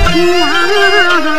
啊